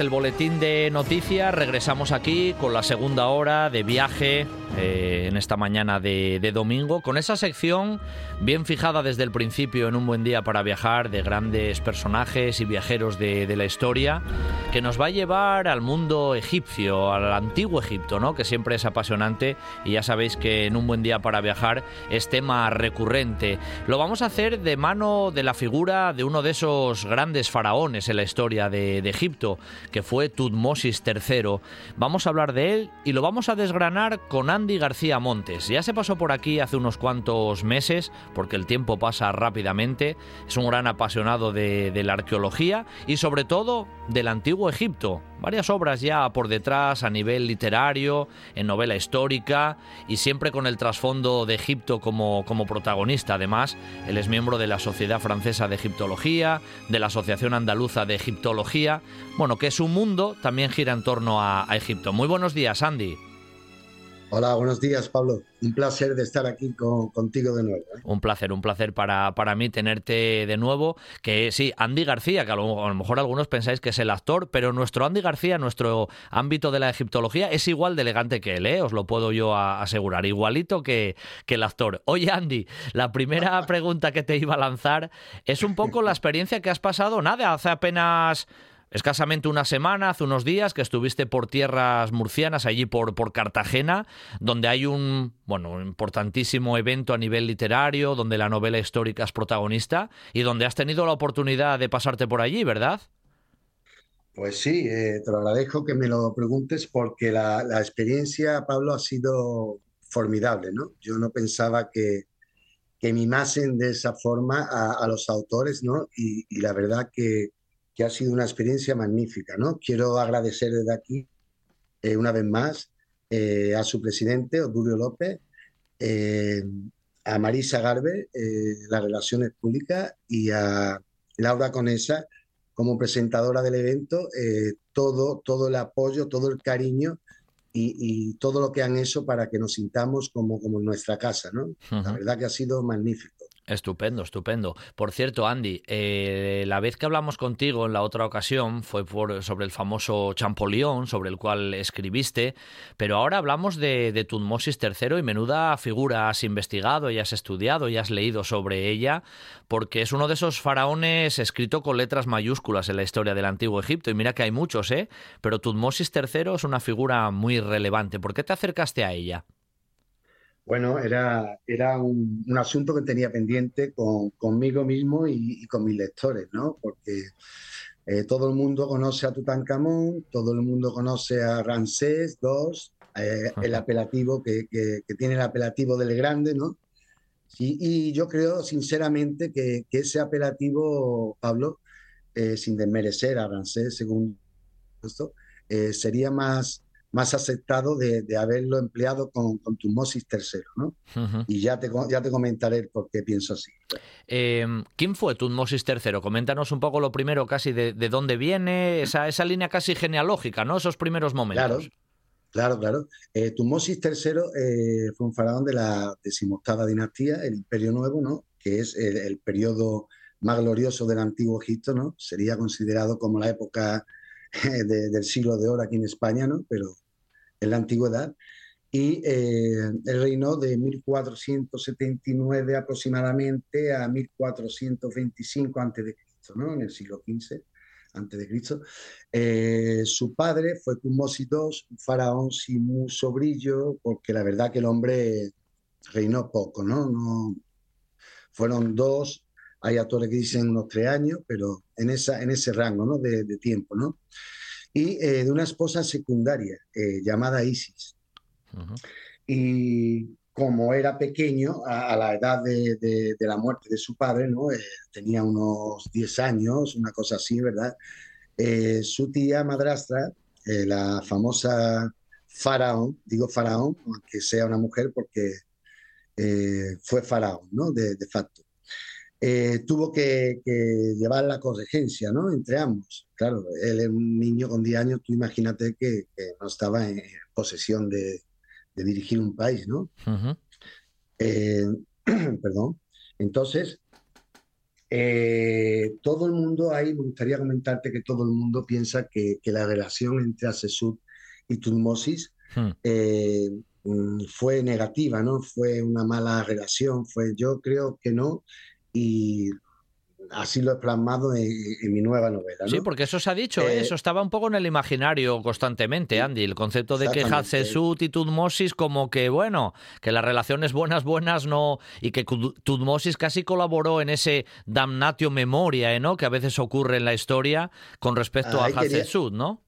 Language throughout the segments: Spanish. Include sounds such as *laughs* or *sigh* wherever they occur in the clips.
El boletín de noticias, regresamos aquí con la segunda hora de viaje eh, en esta mañana de, domingo, con esa sección bien fijada desde el principio en un buen día para viajar de grandes personajes y viajeros de, la historia, que nos va a llevar al mundo egipcio, al antiguo Egipto, ¿no? que siempre es apasionante y ya sabéis que en un buen día para viajar es tema recurrente. Lo vamos a hacer de mano de la figura de uno de esos grandes faraones en la historia de, de Egipto, que fue Tutmosis III. Vamos a hablar de él y lo vamos a desgranar con Andy García Montes. Ya se pasó por aquí hace unos cuantos meses, porque el tiempo pasa rápidamente. Es un gran apasionado de, la arqueología y sobre todo del antiguo Egipto. Varias obras ya por detrás a nivel literario, en novela histórica y siempre con el trasfondo de Egipto como, como protagonista. Además, él es miembro de la Sociedad Francesa de Egiptología, de la Asociación Andaluza de Egiptología. Bueno, que su mundo también gira en torno a, a Egipto. Muy buenos días, Andy. Hola, buenos días, Pablo. Un placer de estar aquí contigo de nuevo. ¿eh? Un placer, un placer para, para mí tenerte de nuevo. Que sí, Andy García, que a lo, mejor algunos pensáis que es el actor, pero nuestro Andy García, nuestro ámbito de la egiptología, es igual de elegante que él, ¿eh? os lo puedo yo asegurar, igualito que, que el actor. Oye, Andy, la primera *laughs* pregunta que te iba a lanzar es un poco la experiencia que has pasado, nada, hace apenas escasamente una semana, hace unos días, que estuviste por tierras murcianas, allí por, por Cartagena, donde hay un, bueno, un importantísimo evento a nivel literario, donde la novela histórica es protagonista y donde has tenido la oportunidad de pasarte por allí, ¿verdad? Pues sí, eh, te lo agradezco que me lo preguntes porque la, experiencia, Pablo, ha sido formidable, ¿no? Yo no pensaba que, que mimasen de esa forma a, los autores, ¿no? y la verdad que, que ha sido una experiencia magnífica. ¿no? Quiero agradecer desde aquí, eh, una vez más, eh, a su presidente, Obdulio López, eh, a Marisa Garbe, las relaciones públicas, y a Laura Conesa, como presentadora del evento, todo, todo el apoyo, todo el cariño y, todo lo que han hecho para que nos sintamos como, como en nuestra casa. ¿no? La verdad que ha sido magnífico. Estupendo, estupendo. Por cierto, Andy, eh, la vez que hablamos contigo en la otra ocasión fue por, sobre el famoso Champollion, sobre el cual escribiste, pero ahora hablamos de, Tutmosis III y menuda figura has investigado y has estudiado y has leído sobre ella, porque es uno de esos faraones escrito con letras mayúsculas en la historia del antiguo Egipto, y mira que hay muchos, ¿eh? Pero Tutmosis III es una figura muy relevante. ¿Por qué te acercaste a ella? Bueno, era, era un, asunto que tenía pendiente con, conmigo mismo y, con mis lectores, ¿no? Porque eh, todo el mundo conoce a Tutankamón, todo el mundo conoce a Ramsés II, eh, el apelativo que, tiene el apelativo del grande, ¿no? Y, yo creo sinceramente que, ese apelativo, Pablo, eh, sin desmerecer a Ramsés según esto, sería más, más aceptado de, haberlo empleado con, con Tutmosis III, ¿no? Y ya te, ya te comentaré por qué pienso así. Em, ¿Quién fue Tutmosis III? Coméntanos un poco lo primero casi de, dónde viene, esa, esa línea casi genealógica, ¿no? Esos primeros momentos. Claro, claro, claro. Eh, Tutmosis III eh, fue un faraón de la decimoctava dinastía, el Imperio Nuevo, ¿no? Que es el, periodo más glorioso del antiguo Egipto, ¿no? Sería considerado como la época del siglo de oro aquí en España, ¿no? Pero en la antigüedad, y eh, el reinó de 1479 aproximadamente a 1425 a.C., ¿no? en el siglo XV Cristo. Eh, su padre fue Tutmosis II, un faraón sin mucho brillo, porque la verdad que el hombre reinó poco, ¿no? no fueron dos, hay autores que dicen unos tres años, pero en, esa, en ese rango ¿no? de, de tiempo, ¿no? Y eh, de una esposa secundaria eh, llamada Isis. y, como era pequeño, a, la edad de, la muerte de su padre, ¿no? Eh, tenía unos 10 años, una cosa así, ¿verdad? Eh, su tía madrastra, la famosa faraón, digo faraón, aunque sea una mujer porque fue faraón, ¿no? De, facto. Tuvo que, llevar la corregencia, ¿no? Entre ambos. Claro, él es un niño con 10 años, tú imagínate que no estaba en posesión de, de dirigir un país, ¿no? Eh, *clears throat* perdón. Entonces, eh, todo el mundo ahí, me gustaría comentarte que todo el mundo piensa que, la relación entre Asesud y Tutmosis hmm. eh, mm, fue negativa, ¿no? Fue una mala relación, fue, yo creo que no, y así lo he plasmado en, mi nueva novela. Sí, porque eso se ha dicho, ¿eh? eso estaba un poco en el imaginario constantemente, Andy, el concepto de que Hatshepsut y Tutmosis como que, bueno, que las relaciones buenas, buenas no, y que Tutmosis casi colaboró en ese damnatio memoria, ¿eh? ¿no? Que a veces ocurre en la historia con respecto a Hatshepsut, ¿no?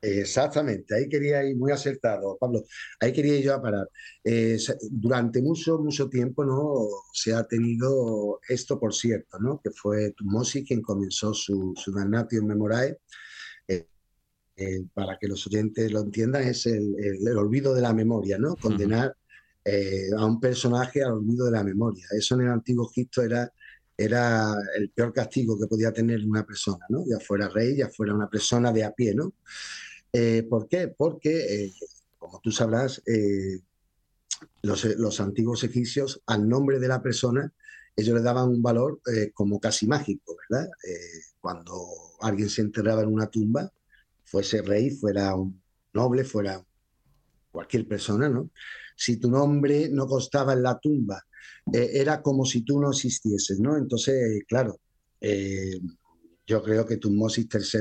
Exactamente, ahí quería ir muy acertado, Pablo, ahí quería yo a parar. Eh, durante mucho, mucho tiempo ¿no? se ha tenido esto, por cierto, ¿no? que fue Tumosi quien comenzó su, su Damnatio Memorae. Eh, eh, para que los oyentes lo entiendan, es el, el, olvido de la memoria, ¿no? Condenar a un personaje al olvido de la memoria. Eso en el antiguo Egipto era era el peor castigo que podía tener una persona, ¿no? Ya fuera rey, ya fuera una persona de a pie, ¿no? Eh, ¿Por qué? Porque, eh, como tú sabrás, eh, los, antiguos egipcios, al nombre de la persona, ellos le daban un valor como casi mágico, ¿verdad? cuando alguien se enterraba en una tumba, fuese rey, fuera un noble, fuera cualquier persona, ¿no? Si tu nombre no costaba en la tumba, era como si tú no existieses, ¿no? Entonces, claro, yo creo que Tutmosis III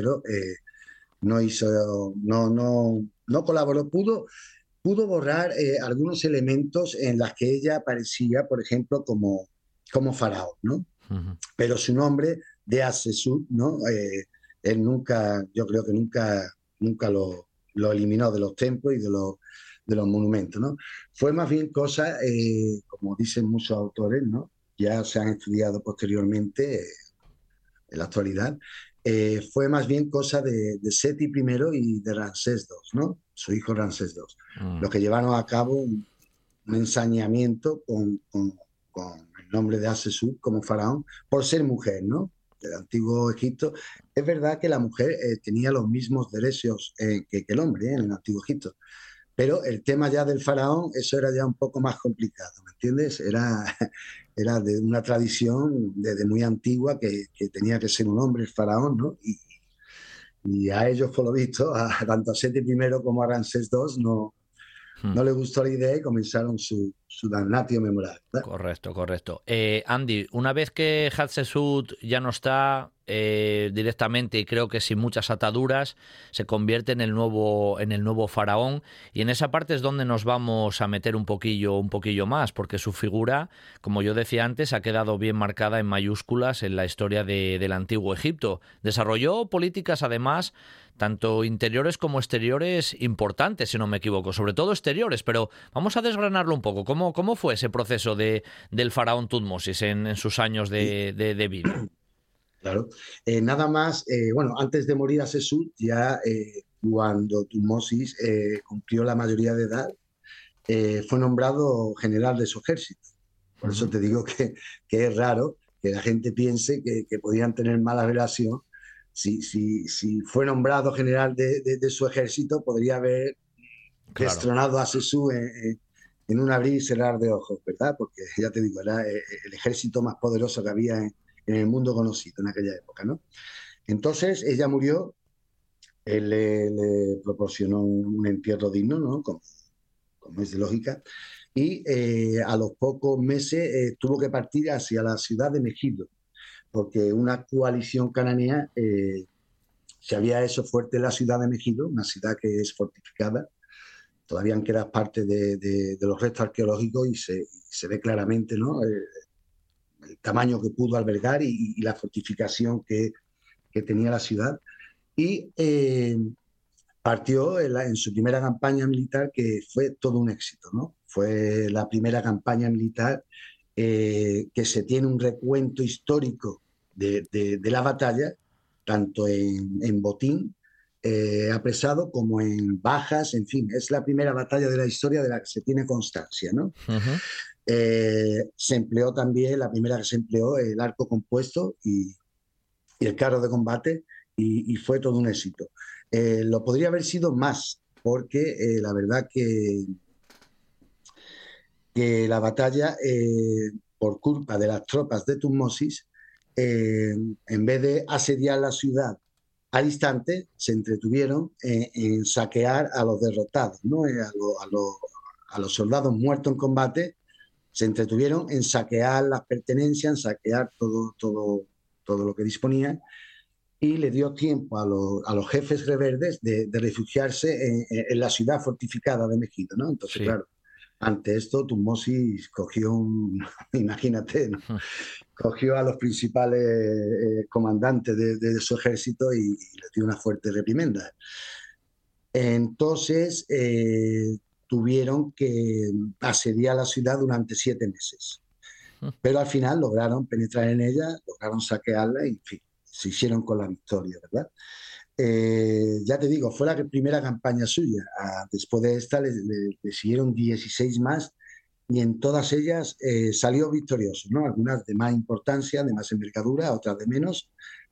no hizo, no, no, no colaboró, pudo, pudo borrar eh, algunos elementos en las que ella aparecía, por ejemplo, como, como faraón, ¿no? Pero su nombre de Asesud, ¿no? Eh, él nunca, yo creo que nunca, nunca lo, lo eliminó de los templos y de los, de los monumentos, ¿no? Fue más bien cosa, eh, como dicen muchos autores, ¿no? Ya se han estudiado posteriormente en la actualidad, eh, fue más bien cosa de, Seti I y de Ramsés II, ¿no? Su hijo Ramsés II. Mm. Los que llevaron a cabo un, ensañamiento con, el nombre de Asesú como faraón por ser mujer, ¿no? Del antiguo Egipto. Es verdad que la mujer eh, tenía los mismos derechos eh, que, el hombre en el antiguo Egipto. Pero el tema ya del faraón, eso era ya un poco más complicado, ¿me entiendes? Era, era de una tradición desde muy antigua que, tenía que ser un hombre el faraón, ¿no? Y, a ellos, por lo visto, a, tanto a Seti I como a Ramsés II, no, Hmm. no le gustó la idea y comenzaron su, su damnatio memorable. Correcto, correcto. Eh, Andy, una vez que Hatshepsut ya no está eh, directamente y creo que sin muchas ataduras, se convierte en el nuevo en el nuevo faraón y en esa parte es donde nos vamos a meter un poquillo un poquillo más porque su figura, como yo decía antes, ha quedado bien marcada en mayúsculas en la historia de, del antiguo Egipto. Desarrolló políticas además tanto interiores como exteriores importantes, si no me equivoco, sobre todo exteriores, pero vamos a desgranarlo un poco. ¿Cómo, cómo fue ese proceso de, del faraón Tutmosis en, sus años de, vida? Claro, eh, nada más, eh, bueno, antes de morir a Sesut, ya eh, cuando Tutmosis cumplió la mayoría de edad, fue nombrado general de su ejército. Por eso te digo que, es raro que la gente piense que, que podían tener mala relación si, si, si fue nombrado general de, de, su ejército, podría haber destronado a Sesú en, en, un abrir y cerrar de ojos, ¿verdad? Porque ya te digo, era eh, el ejército más poderoso que había en, el mundo conocido en aquella época, ¿no? Entonces ella murió, él le, proporcionó un, entierro digno, ¿no? Como, como, es de lógica, y eh, a los pocos meses eh, tuvo que partir hacia la ciudad de Mejido, porque una coalición cananea eh, se había hecho fuerte en la ciudad de Mejido, una ciudad que es fortificada, todavía queda parte de, los restos arqueológicos y se, ve claramente ¿no? el, tamaño que pudo albergar y, la fortificación que, tenía la ciudad. Y eh, partió en, su primera campaña militar, que fue todo un éxito, ¿no? Fue la primera campaña militar eh, que se tiene un recuento histórico de, la batalla, tanto en, botín eh, apresado como en bajas, en fin, es la primera batalla de la historia de la que se tiene constancia, ¿no? Eh, se empleó también, la primera que se empleó, el arco compuesto y, el carro de combate, y fue todo un éxito. Eh, lo podría haber sido más, porque eh, la verdad que, que la batalla, eh, por culpa de las tropas de Tutmosis, en vez de asediar la ciudad al instante, se entretuvieron en, saquear a los derrotados, ¿no? a, los soldados muertos en combate, se entretuvieron en saquear las pertenencias, en saquear todo, todo, todo lo que disponían y le dio tiempo a, los jefes rebeldes de, refugiarse en, la ciudad fortificada de Mejido, ¿no? Entonces, claro, ante esto, Tutmosis cogió un, *laughs* imagínate, cogió a los principales eh, comandantes de, su ejército y, le dio una fuerte reprimenda. Entonces, eh, tuvieron que asediar la ciudad durante siete meses. Pero al final lograron penetrar en ella, lograron saquearla y, en fin, se hicieron con la victoria, ¿verdad? Eh, ya te digo, fue la primera campaña suya. Ah, después de esta le, siguieron 16 más y en todas ellas eh, salió victorioso, ¿no? Algunas de más importancia, de más envergadura, otras de menos,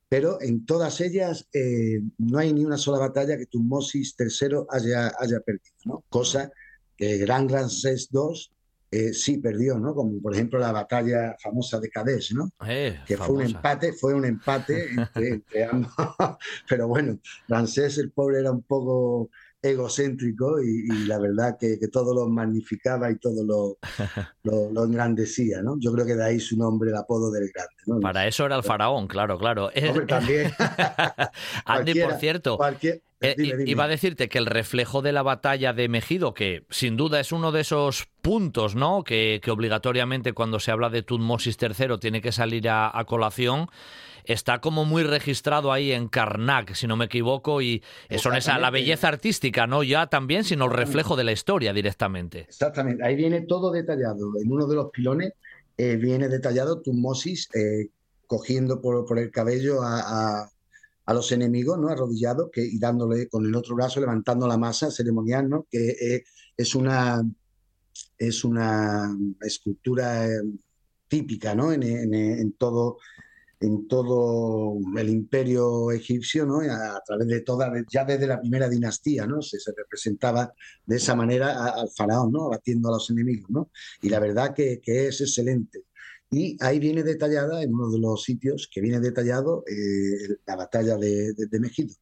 pero en todas ellas eh, no hay ni una sola batalla que Tutmosis III haya, haya perdido, ¿no? Cosa que Gran 6 II eh, sí perdió, ¿no? Como por ejemplo la batalla famosa de Kadesh, ¿no? Eh, que fue un empate, fue un empate entre, *laughs* ambos. *laughs* Pero bueno, Ramsés el pobre era un poco egocéntrico y, la verdad que, todo lo magnificaba y todo *laughs* lo, lo, engrandecía, ¿no? Yo creo que de ahí su nombre, el apodo del grande, ¿no? Para eso era el faraón, claro, claro. *laughs* Hombre, también. *laughs* Andy, por cierto, eh, iba a decirte que el reflejo de la batalla de Mejido, que sin duda es uno de esos puntos, ¿no? Que, obligatoriamente cuando se habla de Tutmosis III tiene que salir a, colación está como muy registrado ahí en Karnak, si no me equivoco, y son esa la belleza artística, no ya también, sino el reflejo de la historia directamente. Exactamente, ahí viene todo detallado. En uno de los pilones eh, viene detallado Tutmosis eh, cogiendo por, el cabello a, los enemigos, ¿no? Arrodillados y dándole con el otro brazo, levantando la masa ceremonial, ¿no? Que eh, es, una, es una escultura eh, típica, ¿no? En, todo, en todo el imperio egipcio, ¿no? A, través de toda, ya desde la primera dinastía, ¿no? Se, representaba de esa manera al faraón, ¿no? Abatiendo a los enemigos, ¿no? Y la verdad que, que es excelente. Y ahí viene detallada, en uno de los sitios que viene detallado, eh, la batalla de, de, Mejido.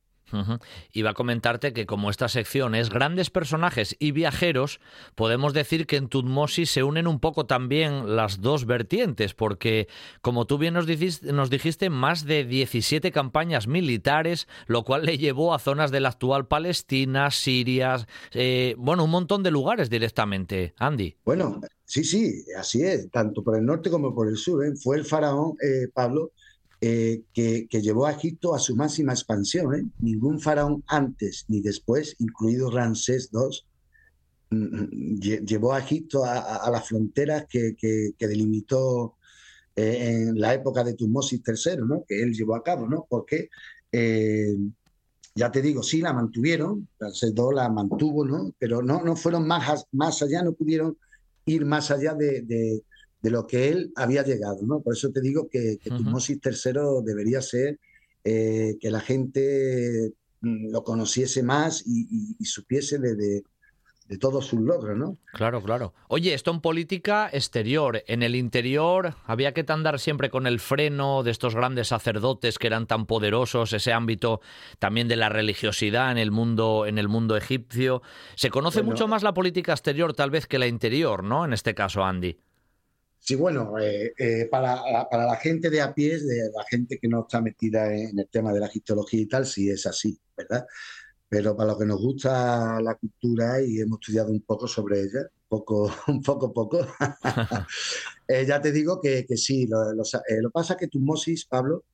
Iba a comentarte que como esta sección es grandes personajes y viajeros, podemos decir que en Tutmosis se unen un poco también las dos vertientes, porque como tú bien nos dijiste, nos dijiste más de 17 campañas militares, lo cual le llevó a zonas de la actual Palestina, Siria, eh, bueno, un montón de lugares directamente. Andy. Bueno, Sí, sí, así es, tanto por el norte como por el sur. ¿eh? Fue el faraón eh, Pablo eh, que, llevó a Egipto a su máxima expansión. Ningún faraón antes ni después, incluido Ramsés II, mm, mm, llevó a Egipto a, las fronteras que, delimitó en la época de Tutmosis III, ¿no? que él llevó a cabo, ¿no? porque ya te digo, sí la mantuvieron, Ramsés II la mantuvo, ¿no? pero no, no fueron más, más allá, no pudieron ir más allá de, de, lo que él había llegado. ¿no? Por eso te digo que, que III debería ser eh, que la gente mm, lo conociese más y, y supiese de, de, de todos sus logros, ¿no? Claro, claro. Oye, esto en política exterior. En el interior había que andar siempre con el freno de estos grandes sacerdotes que eran tan poderosos, ese ámbito también de la religiosidad en el mundo, en el mundo egipcio. Se conoce mucho más la política exterior tal vez que la interior, ¿no? En este caso, Andy. Sí, bueno, eh, eh, para, para, la gente de a pie, de la gente que no está metida en el tema de la egiptología y tal, sí es así, ¿verdad? pero para lo que nos gusta la cultura y hemos estudiado un poco sobre ella, poco, *laughs* un poco, poco, *laughs* eh, ya te digo que, que sí, lo, lo, lo, pasa que Tutmosis, Pablo,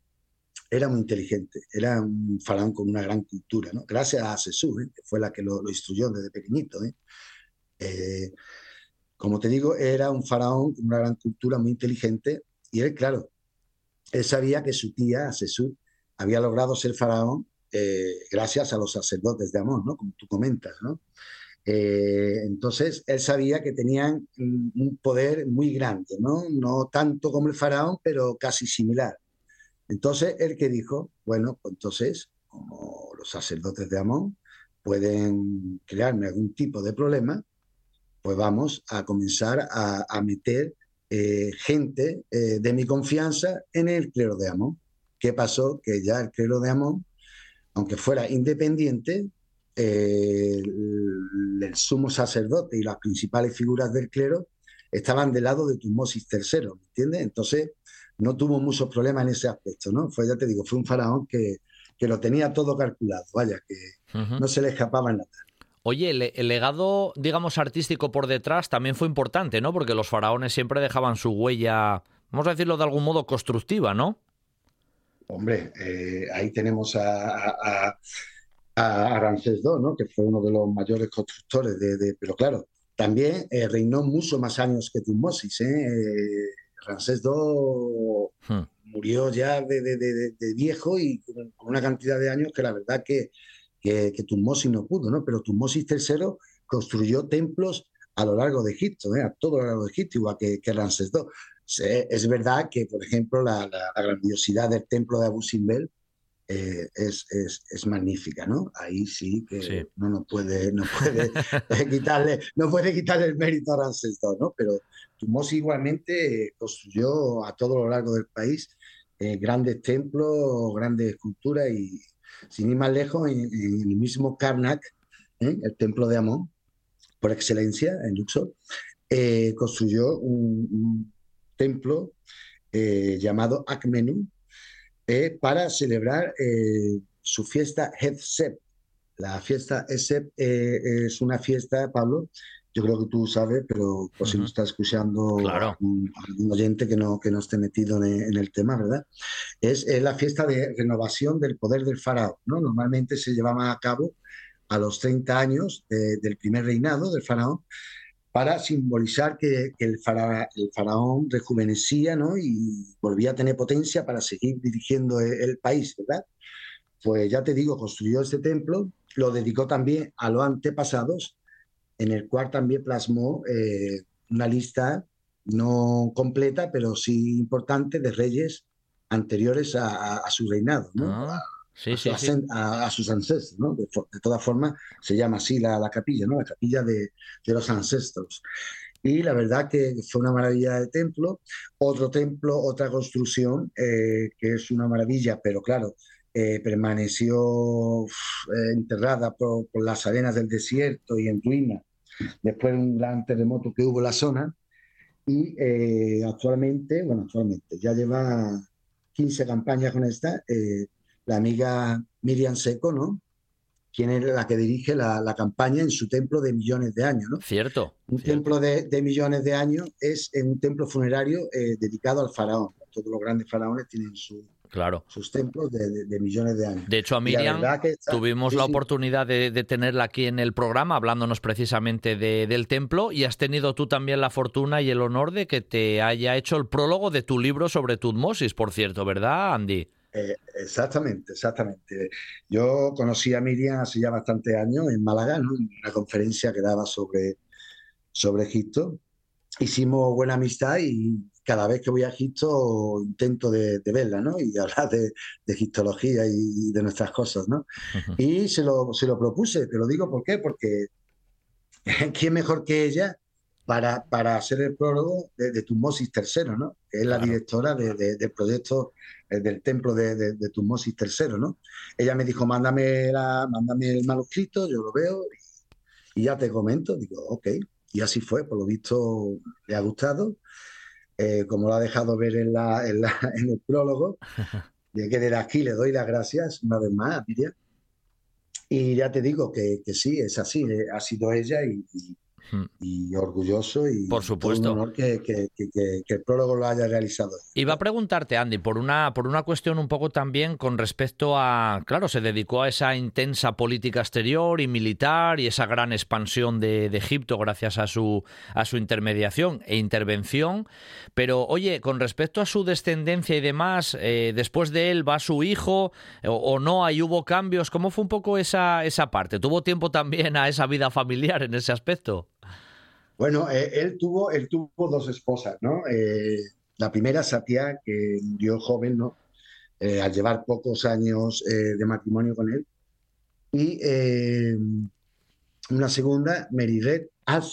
era muy inteligente, era un faraón con una gran cultura, ¿no? Gracias a Sesú, que fue la que lo, instruyó desde pequeñito. ¿eh? Como te digo, era un faraón con una gran cultura, muy inteligente, y él, claro, él sabía que su tía, Sesú, había logrado ser faraón eh, gracias a los sacerdotes de Amón, ¿no? Como tú comentas, ¿no? Eh, entonces, él sabía que tenían un poder muy grande, ¿no? No tanto como el faraón, pero casi similar. Entonces, él que dijo, bueno, pues entonces, como los sacerdotes de Amón pueden crearme algún tipo de problema, pues vamos a comenzar a, meter eh, gente eh, de mi confianza en el clero de Amón. ¿Qué pasó? Que ya el clero de Amón, aunque fuera independiente, el, sumo sacerdote y las principales figuras del clero estaban del lado de Tutmosis III, ¿me entiendes? Entonces no tuvo muchos problemas en ese aspecto, ¿no? Fue, ya te digo, fue un faraón que, que lo tenía todo calculado, vaya, que no se le escapaba nada. Oye, el, legado, digamos, artístico por detrás también fue importante, ¿no? Porque los faraones siempre dejaban su huella, vamos a decirlo de algún modo, constructiva, ¿no? Hombre, eh, ahí tenemos a, a Ramsés II, ¿no? que fue uno de los mayores constructores de... pero claro, también eh, reinó mucho más años que Tutmosis. ¿eh? eh Ramsés II hmm. murió ya de, viejo y con una cantidad de años que la verdad que, que, Tutmosis no pudo, ¿no? Pero Tutmosis III construyó templos a lo largo de Egipto, ¿eh? a todo lo largo de Egipto, igual que, que Ramsés II. Es verdad que, por ejemplo, la, la grandiosidad del templo de Abu Simbel eh, es, es, magnífica, ¿no? Ahí sí que no nos puede, no puede *laughs* quitarle, no puede quitarle el mérito a Ramsés ¿no? Pero Tumos igualmente construyó a todo lo largo del país eh, grandes templos, grandes esculturas y sin ir más lejos, en, el mismo Karnak, ¿eh? el templo de Amón, por excelencia, en Luxor, construyó un, templo llamado Akmenú, eh, para celebrar eh, su fiesta Hetzep. La fiesta Hetzep eh, es una fiesta, Pablo, yo creo que tú sabes, pero por si no está escuchando claro. algún, oyente que no, que no esté metido en, el tema, ¿verdad? Es, la fiesta de renovación del poder del faraón, ¿no? Normalmente se llevaba a cabo a los 30 años del primer reinado del faraón para simbolizar que, el, faraón rejuvenecía ¿no? y volvía a tener potencia para seguir dirigiendo el, país, ¿verdad? Pues ya te digo, construyó este templo, lo dedicó también a los antepasados, en el cual también plasmó eh, una lista no completa, pero sí importante de reyes anteriores a, su reinado, ¿no? Ah a, sus ancestros, ¿no? De, todas formas, se llama así la, capilla, ¿no? La capilla de, los ancestros. Y la verdad que fue una maravilla de templo. Otro templo, otra construcción, eh, que es una maravilla, pero claro, eh, permaneció eh, enterrada por, las arenas del desierto y en ruina después de un gran terremoto que hubo en la zona. Y actualmente, bueno, actualmente ya lleva 15 campañas con esta la amiga Miriam Seco, ¿no? Quien es la que dirige la, campaña en su templo de millones de años, ¿no? Cierto. Un templo de, millones de años es un templo funerario eh, dedicado al faraón. Todos los grandes faraones tienen su, claro. sus templos de, millones de años. De hecho, a Miriam tuvimos la oportunidad de, tenerla aquí en el programa, hablándonos precisamente del templo, y has tenido tú también la fortuna y el honor de que te haya hecho el prólogo de tu libro sobre Tutmosis, por cierto, ¿verdad, Andy? Eh, exactamente, exactamente. Yo conocí a Miriam hace ya bastantes años en Málaga, en una conferencia que daba sobre, sobre Egipto. Hicimos buena amistad y cada vez que voy a Egipto intento de, verla, ¿no? Y *laughs* hablar de, de, egiptología y de nuestras cosas, ¿no? Y se lo, se lo propuse, te lo digo ¿por qué? Porque *laughs* ¿quién mejor que ella para, para hacer el prólogo de, de Tutmosis III, ¿no? Que es la directora del proyecto eh, del templo de, de, Tutmosis III, ¿no? Ella me dijo, mándame, la, mándame el manuscrito, yo lo veo y, ya te comento. Digo, ok. Y así fue, por lo visto le ha gustado. Eh, como lo ha dejado ver en, la, en, *laughs* el prólogo, *laughs* de que desde aquí le doy las gracias una vez más, Miriam. Y ya te digo que, que sí, es así, eh, ha sido ella y. y orgulloso y por supuesto un honor que, el prólogo lo haya realizado. Iba a preguntarte, Andy, por una, por una cuestión un poco también con respecto a, claro, se dedicó a esa intensa política exterior y militar y esa gran expansión de, Egipto gracias a su, a su intermediación e intervención, pero oye, con respecto a su descendencia y demás, eh, después de él va su hijo o, o, no, ahí hubo cambios, ¿cómo fue un poco esa, esa parte? ¿Tuvo tiempo también a esa vida familiar en ese aspecto? Bueno, eh, él, tuvo, él tuvo dos esposas, ¿no? Eh, la primera, Satya, que murió joven, ¿no? Eh, al llevar pocos años de matrimonio con él. Y una segunda, Meriret al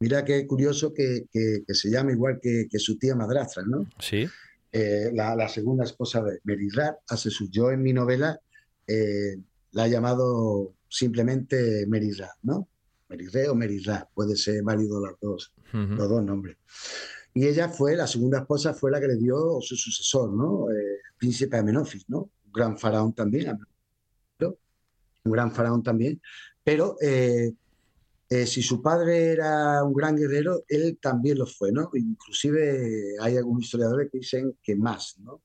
Mira qué curioso que, se llama igual que, su tía madrastra, ¿no? Sí. La, segunda esposa de Merirat al Yo en mi novela la he llamado simplemente Merirat, ¿no? Merirre o Merirra, puede ser válido los dos, los dos nombres. Y ella fue, la segunda esposa fue la que le dio su sucesor, ¿no? Eh, príncipe Amenofis, ¿no? Un gran faraón también, un gran faraón también. Pero eh, eh, si su padre era un gran guerrero, él también lo fue, ¿no? Inclusive hay algunos historiadores que dicen que más, ¿no?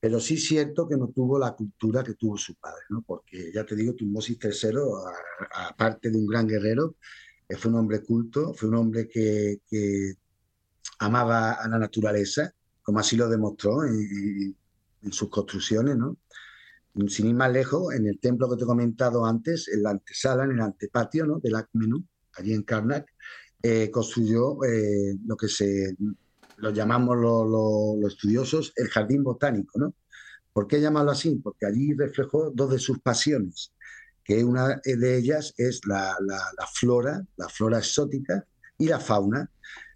Pero sí es cierto que no tuvo la cultura que tuvo su padre, ¿no? Porque ya te digo, Tutmosis III, aparte de un gran guerrero, eh, fue un hombre culto, fue un hombre que, amaba a la naturaleza, como así lo demostró en, sus construcciones, ¿no? Sin ir más lejos, en el templo que te he comentado antes, en la antesala, en el antepatio ¿no? del Akmenú, allí en Karnak, eh, construyó eh, lo que se lo llamamos los estudiosos el jardín botánico, ¿no? ¿Por qué llamarlo así? Porque allí reflejó dos de sus pasiones, que una de ellas es la, flora, la flora exótica y la fauna.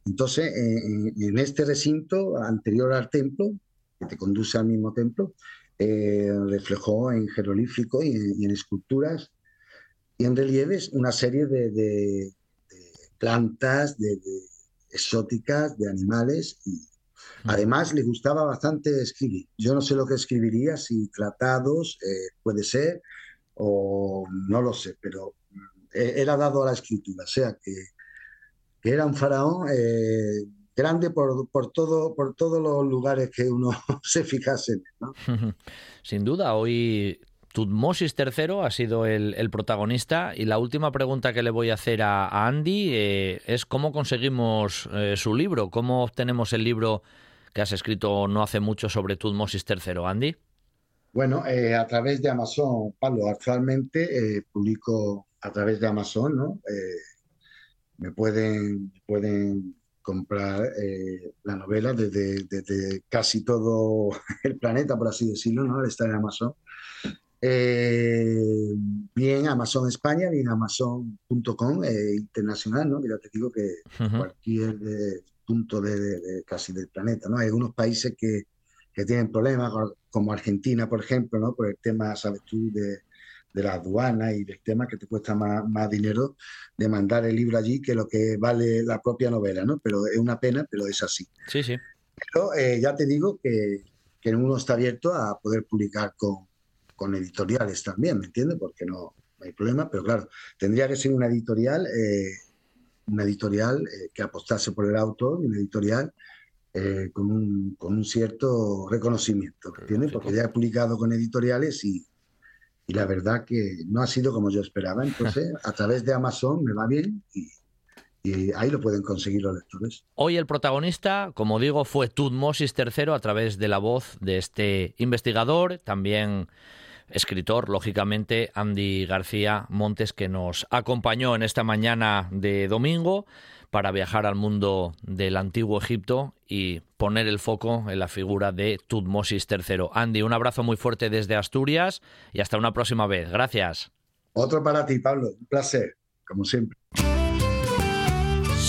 Entonces, en, este recinto anterior al templo, que te conduce al mismo templo, eh, reflejó en jeroglífico y en, esculturas y en relieves una serie de, plantas, de, exóticas de animales y además le gustaba bastante escribir. Yo no sé lo que escribiría, si tratados eh, puede ser o no lo sé, pero eh, era dado a la escritura, o sea que, era un faraón eh, grande por, por, todo, por todos los lugares que uno *laughs* se fijase. ¿no? Sin duda, hoy Tutmosis III ha sido el, protagonista y la última pregunta que le voy a hacer a, Andy eh, es cómo conseguimos eh, su libro, cómo obtenemos el libro que has escrito no hace mucho sobre Tutmosis III, Andy. Bueno, eh, a través de Amazon, Pablo, actualmente publico a través de Amazon, ¿no? me pueden, pueden comprar la novela desde, desde, casi todo *laughs* el planeta, por así decirlo, ¿no? Está en Amazon. Eh, bien Amazon España, bien Amazon.com eh, internacional, ¿no? Mira, te digo que cualquier eh, punto de, casi del planeta, ¿no? Hay algunos países que, que, tienen problemas, como Argentina, por ejemplo, ¿no? Por el tema, sabes tú, de, de la aduana y del tema que te cuesta más, más, dinero de mandar el libro allí que lo que vale la propia novela, ¿no? Pero es una pena, pero es así. Sí, sí. Pero ya te digo que, que uno está abierto a poder publicar con, con editoriales también, ¿me entiendes? Porque no, hay problema, pero claro, tendría que ser una editorial, eh, una editorial eh, que apostase por el autor, una editorial eh, con, un, con, un, cierto reconocimiento, ¿me entiendes? Porque ya he publicado con editoriales y, y la verdad que no ha sido como yo esperaba. Entonces, *laughs* a través de Amazon me va bien y, y ahí lo pueden conseguir los lectores. Hoy el protagonista, como digo, fue Tutmosis III a través de la voz de este investigador, también escritor, lógicamente, Andy García Montes, que nos acompañó en esta mañana de domingo para viajar al mundo del antiguo Egipto y poner el foco en la figura de Tutmosis III. Andy, un abrazo muy fuerte desde Asturias y hasta una próxima vez. Gracias. Otro para ti, Pablo. Un placer, como siempre.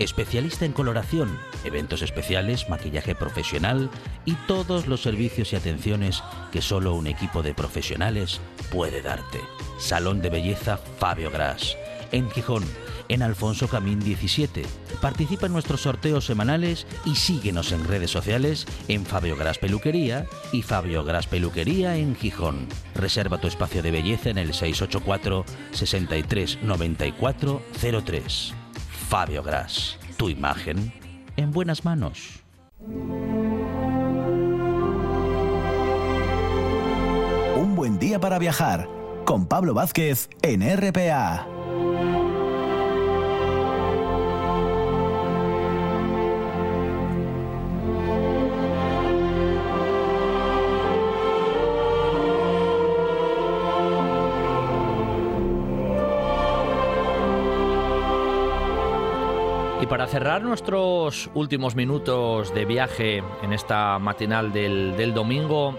especialista en coloración, eventos especiales, maquillaje profesional y todos los servicios y atenciones que solo un equipo de profesionales puede darte. Salón de Belleza Fabio Gras, en Gijón, en Alfonso Camín 17. Participa en nuestros sorteos semanales y síguenos en redes sociales en Fabio Gras Peluquería y Fabio Gras Peluquería en Gijón. Reserva tu espacio de belleza en el 684 63 94 03. Fabio Gras, tu imagen en buenas manos. Un buen día para viajar con Pablo Vázquez en RPA. Para cerrar nuestros últimos minutos de viaje en esta matinal del, domingo,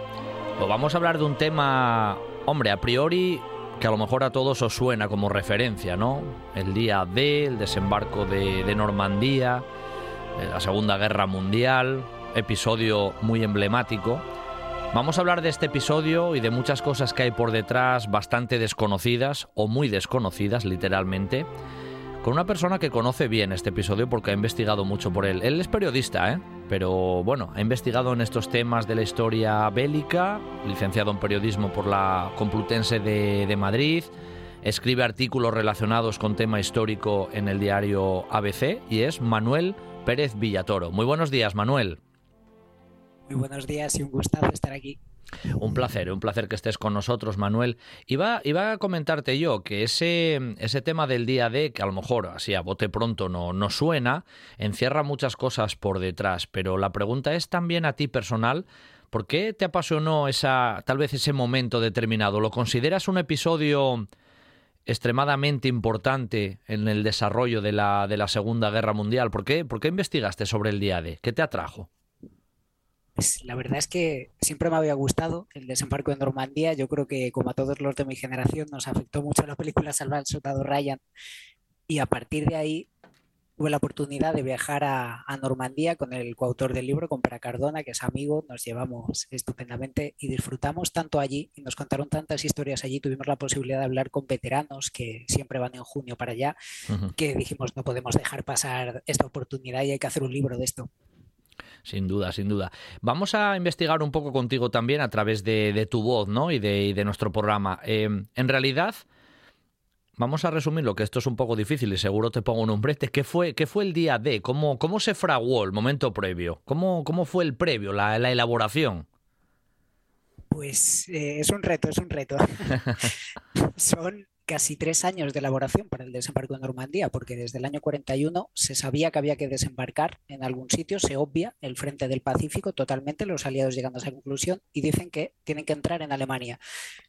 vamos a hablar de un tema, hombre, a priori que a lo mejor a todos os suena como referencia, ¿no? El día D, el desembarco de, de Normandía, eh, la Segunda Guerra Mundial, episodio muy emblemático. Vamos a hablar de este episodio y de muchas cosas que hay por detrás bastante desconocidas o muy desconocidas, literalmente con una persona que conoce bien este episodio porque ha investigado mucho por él. Él es periodista, ¿eh? pero bueno, ha investigado en estos temas de la historia bélica, licenciado en periodismo por la Complutense de, Madrid, escribe artículos relacionados con tema histórico en el diario ABC y es Manuel Pérez Villatoro. Muy buenos días, Manuel. Muy buenos días y un gustazo estar aquí. Un placer, un placer que estés con nosotros, Manuel. Iba, iba a comentarte yo que ese, ese tema del día D, que a lo mejor así a bote pronto no, no suena, encierra muchas cosas por detrás, pero la pregunta es también a ti personal, ¿por qué te apasionó esa, tal vez ese momento determinado? ¿Lo consideras un episodio extremadamente importante en el desarrollo de la, de la Segunda Guerra Mundial? ¿Por qué, ¿Por qué investigaste sobre el día D? ¿Qué te atrajo? Pues la verdad es que siempre me había gustado el desembarco en Normandía. Yo creo que, como a todos los de mi generación, nos afectó mucho la película Salvar al Soldado Ryan. Y a partir de ahí tuve la oportunidad de viajar a, Normandía con el coautor del libro, con Pera Cardona, que es amigo. Nos llevamos estupendamente y disfrutamos tanto allí y nos contaron tantas historias allí. Tuvimos la posibilidad de hablar con veteranos que siempre van en junio para allá, que dijimos no podemos dejar pasar esta oportunidad y hay que hacer un libro de esto. Sin duda, sin duda. Vamos a investigar un poco contigo también a través de, tu voz ¿no? y, de, nuestro programa. Em, en realidad, vamos a resumir lo que esto es un poco difícil y seguro te pongo un brete. ¿Qué fue, qué fue el día D? ¿Cómo, ¿Cómo se fraguó el momento previo? ¿Cómo, cómo fue el previo, la, la elaboración? Pues eh, es un reto, es un reto. *laughs* *laughs* Son casi tres años de elaboración para el desembarco de Normandía, porque desde el año 41 se sabía que había que desembarcar en algún sitio, se obvia el frente del Pacífico totalmente, los aliados llegando a esa conclusión y dicen que tienen que entrar en Alemania.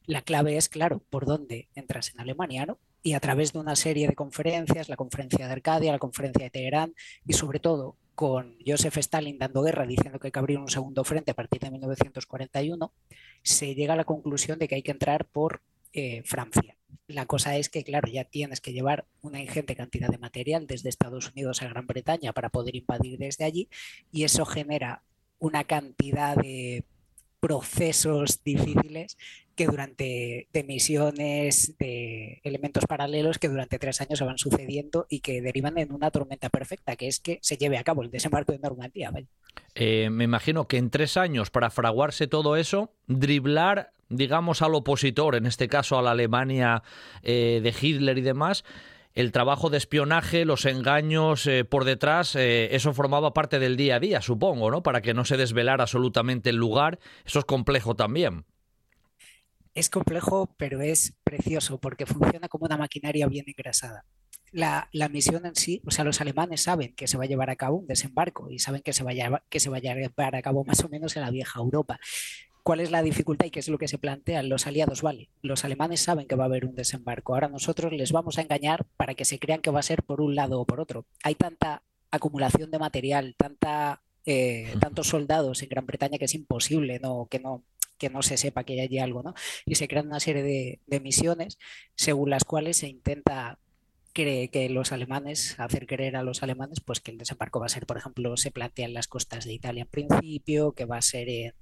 La clave es, claro, por dónde entras en Alemania, ¿no? Y a través de una serie de conferencias, la conferencia de Arcadia, la conferencia de Teherán y sobre todo con Joseph Stalin dando guerra diciendo que hay que abrir un segundo frente a partir de 1941, se llega a la conclusión de que hay que entrar por eh, Francia. La cosa es que, claro, ya tienes que llevar una ingente cantidad de material desde Estados Unidos a Gran Bretaña para poder invadir desde allí y eso genera una cantidad de procesos difíciles que durante de misiones, de elementos paralelos que durante tres años se van sucediendo y que derivan en una tormenta perfecta, que es que se lleve a cabo el desembarco de Normandía. Eh, me imagino que en tres años, para fraguarse todo eso, driblar digamos, al opositor, en este caso a la Alemania eh, de Hitler y demás, el trabajo de espionaje, los engaños eh, por detrás, eh, eso formaba parte del día a día, supongo, ¿no? Para que no se desvelara absolutamente el lugar. Eso es complejo también. Es complejo, pero es precioso porque funciona como una maquinaria bien engrasada. La, misión en sí, o sea, los alemanes saben que se va a llevar a cabo un desembarco y saben que se, que se va a llevar a cabo más o menos en la vieja Europa. ¿Cuál es la dificultad y qué es lo que se plantean los aliados? Vale, los alemanes saben que va a haber un desembarco. Ahora nosotros les vamos a engañar para que se crean que va a ser por un lado o por otro. Hay tanta acumulación de material, tanta, eh, tantos soldados en Gran Bretaña que es imposible no, que, no, que no se sepa que hay allí algo, ¿no? Y se crean una serie de, de misiones según las cuales se intenta cree que los alemanes, hacer creer a los alemanes, pues que el desembarco va a ser, por ejemplo, se plantea en las costas de Italia en principio, que va a ser en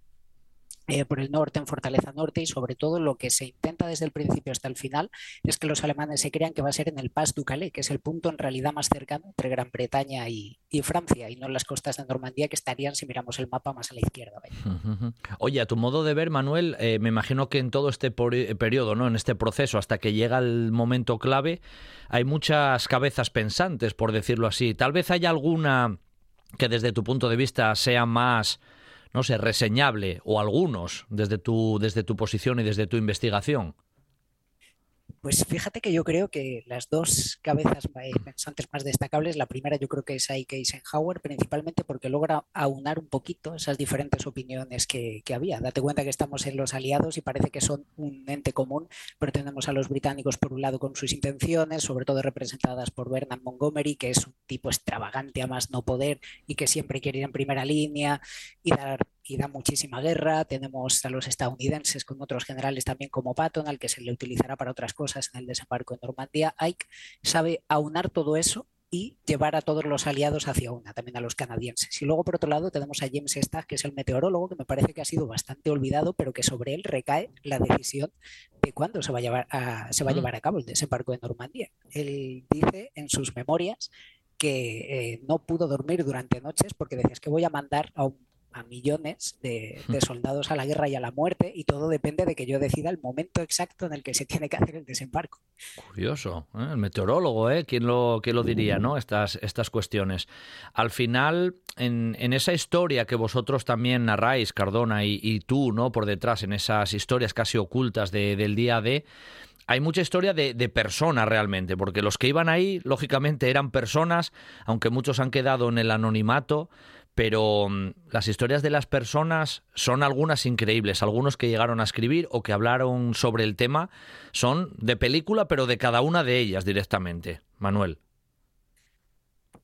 eh, por el norte, en Fortaleza Norte, y sobre todo lo que se intenta desde el principio hasta el final es que los alemanes se crean que va a ser en el Pas du Calais, que es el punto en realidad más cercano entre Gran Bretaña y, Francia, y no en las costas de Normandía, que estarían, si miramos el mapa, más a la izquierda. *laughs* Oye, a tu modo de ver, Manuel, eh, me imagino que en todo este periodo, ¿no? en este proceso, hasta que llega el momento clave, hay muchas cabezas pensantes, por decirlo así. Tal vez haya alguna que desde tu punto de vista sea más no sé, reseñable o algunos desde tu, desde tu posición y desde tu investigación? Pues fíjate que yo creo que las dos cabezas pensantes más destacables, la primera yo creo que es Ike Eisenhower, principalmente porque logra aunar un poquito esas diferentes opiniones que, había. Date cuenta que estamos en los aliados y parece que son un ente común, pero tenemos a los británicos por un lado con sus intenciones, sobre todo representadas por Bernard Montgomery, que es un tipo extravagante a más no poder y que siempre quiere ir en primera línea y dar y da muchísima guerra. Tenemos a los estadounidenses con otros generales también como Patton, al que se le utilizará para otras cosas en el desembarco en Normandía. Ike sabe aunar todo eso y llevar a todos los aliados hacia una, también a los canadienses. Y luego, por otro lado, tenemos a James Stagg, que es el meteorólogo, que me parece que ha sido bastante olvidado, pero que sobre él recae la decisión de cuándo se va a llevar a, se va a, mm. llevar a cabo el desembarco en Normandía. Él dice en sus memorias que eh, no pudo dormir durante noches porque decía que voy a mandar a un a millones de, soldados a la guerra y a la muerte y todo depende de que yo decida el momento exacto en el que se tiene que hacer el desembarco. Curioso, ¿eh? el meteorólogo, ¿eh? ¿Quién lo, quién lo diría, no? Estas, estas cuestiones. Al final, en, esa historia que vosotros también narráis, Cardona, y, tú, ¿no? Por detrás, en esas historias casi ocultas del día D, hay mucha historia de, de, personas realmente, porque los que iban ahí, lógicamente, eran personas, aunque muchos han quedado en el anonimato, pero mm, las historias de las personas son algunas increíbles. Algunos que llegaron a escribir o que hablaron sobre el tema son de película, pero de cada una de ellas directamente. Manuel.